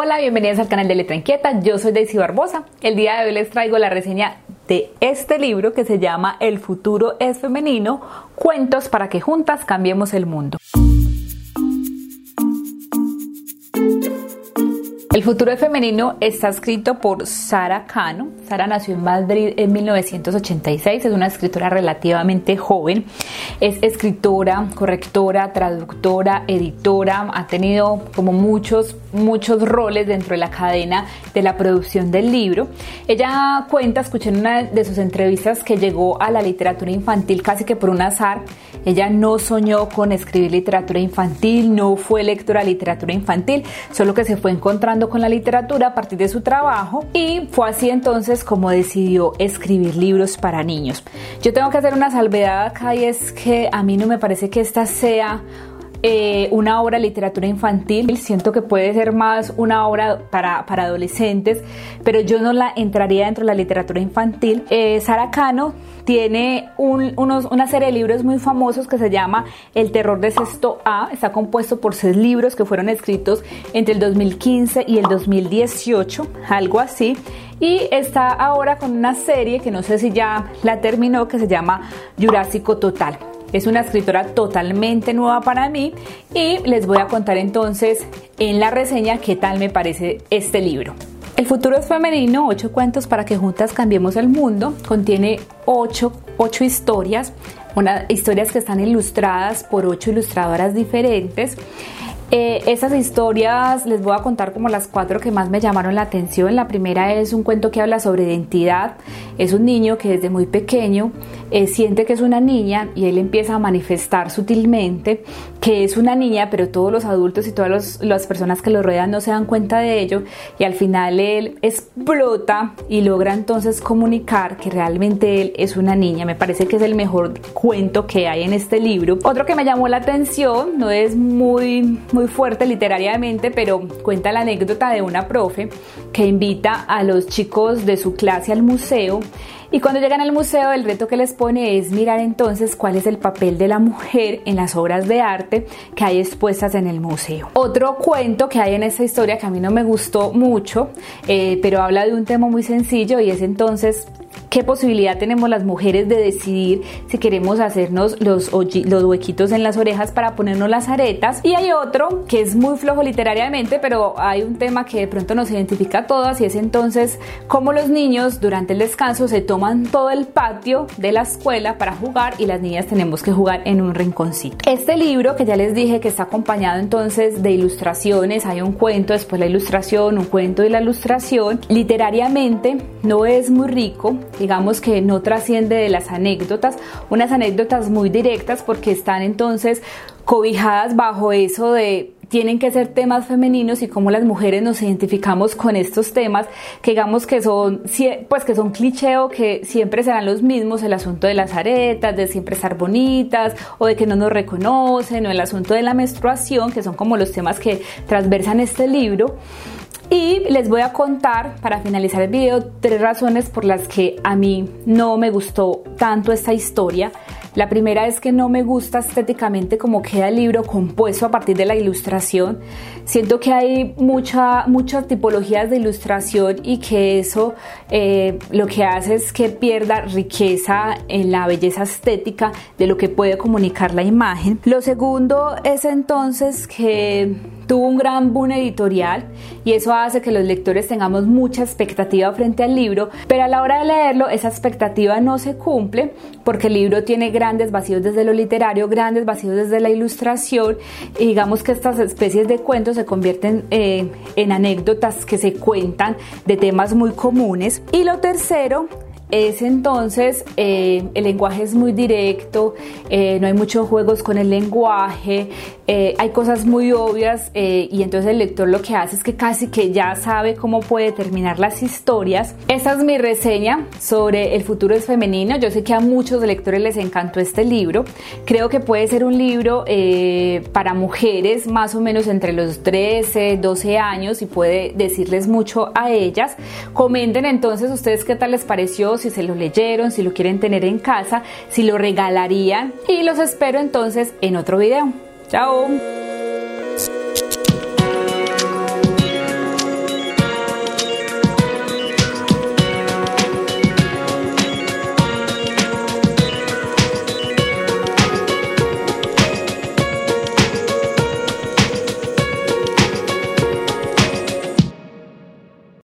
Hola, bienvenidos al canal de Letra Inquieta, yo soy Daisy Barbosa. El día de hoy les traigo la reseña de este libro que se llama El futuro es femenino, cuentos para que juntas cambiemos el mundo. El futuro femenino está escrito por Sara Cano. Sara nació en Madrid en 1986, es una escritora relativamente joven. Es escritora, correctora, traductora, editora, ha tenido como muchos, muchos roles dentro de la cadena de la producción del libro. Ella cuenta, escuché en una de sus entrevistas que llegó a la literatura infantil casi que por un azar. Ella no soñó con escribir literatura infantil, no fue lectora de literatura infantil, solo que se fue encontrando con la literatura a partir de su trabajo y fue así entonces como decidió escribir libros para niños. Yo tengo que hacer una salvedad acá y es que a mí no me parece que esta sea eh, una obra de literatura infantil, siento que puede ser más una obra para, para adolescentes, pero yo no la entraría dentro de la literatura infantil. Eh, Sara Cano tiene unos, una serie de libros muy famosos que se llama El terror de sexto A, está compuesto por seis libros que fueron escritos entre el 2015 y el 2018, algo así. Y está ahora con una serie que no sé si ya la terminó, que se llama Jurásico Total. Es una escritora totalmente nueva para mí y les voy a contar entonces en la reseña qué tal me parece este libro. El futuro es femenino, ocho cuentos para que juntas cambiemos el mundo. Contiene ocho, ocho historias, una, historias que están ilustradas por ocho ilustradoras diferentes. Eh, esas historias les voy a contar como las cuatro que más me llamaron la atención. La primera es un cuento que habla sobre identidad. Es un niño que desde muy pequeño eh, siente que es una niña y él empieza a manifestar sutilmente que es una niña, pero todos los adultos y todas las personas que lo rodean no se dan cuenta de ello y al final él explota y logra entonces comunicar que realmente él es una niña. Me parece que es el mejor cuento que hay en este libro. Otro que me llamó la atención, no es muy, muy fuerte literariamente, pero cuenta la anécdota de una profe que invita a los chicos de su clase al museo y cuando llegan al museo, el reto que les pone es mirar entonces cuál es el papel de la mujer en las obras de arte que hay expuestas en el museo. Otro cuento que hay en esta historia que a mí no me gustó mucho, eh, pero habla de un tema muy sencillo y es entonces qué posibilidad tenemos las mujeres de decidir si queremos hacernos los, huequitos en las orejas para ponernos las aretas. Y hay otro que es muy flojo literariamente, pero hay un tema que de pronto nos identifica a todas y es entonces cómo los niños durante el descanso se toman todo el patio de la escuela para jugar y las niñas tenemos que jugar en un rinconcito. Este libro que ya les dije que está acompañado entonces de ilustraciones, hay un cuento, después la ilustración, un cuento y la ilustración, literariamente no es muy rico, digamos que no trasciende de las anécdotas, unas anécdotas muy directas porque están entonces cobijadas bajo eso de tienen que ser temas femeninos y cómo las mujeres nos identificamos con estos temas que digamos que son pues que son cliché o que siempre serán los mismos el asunto de las aretas de siempre estar bonitas o de que no nos reconocen o el asunto de la menstruación que son como los temas que transversan este libro y les voy a contar, para finalizar el video, tres razones por las que a mí no me gustó tanto esta historia. La primera es que no me gusta estéticamente cómo queda el libro compuesto a partir de la ilustración. Siento que hay mucha, muchas tipologías de ilustración y que eso eh, lo que hace es que pierda riqueza en la belleza estética de lo que puede comunicar la imagen. Lo segundo es entonces que tuvo un gran boom editorial y eso hace que los lectores tengamos mucha expectativa frente al libro, pero a la hora de leerlo esa expectativa no se cumple porque el libro tiene grandes vacíos desde lo literario, grandes vacíos desde la ilustración y digamos que estas especies de cuentos se convierten eh, en anécdotas que se cuentan de temas muy comunes. Y lo tercero es entonces eh, el lenguaje es muy directo, eh, no hay muchos juegos con el lenguaje, eh, hay cosas muy obvias y entonces el lector lo que hace es que casi que ya sabe cómo puede terminar las historias. Esa es mi reseña sobre El futuro es femenino. Yo sé que a muchos lectores les encantó este libro. Creo que puede ser un libro para mujeres más o menos entre los 13, 12 años y puede decirles mucho a ellas. Comenten entonces ustedes qué tal les pareció si se lo leyeron, si lo quieren tener en casa, si lo regalarían y los espero entonces en otro video. Chao.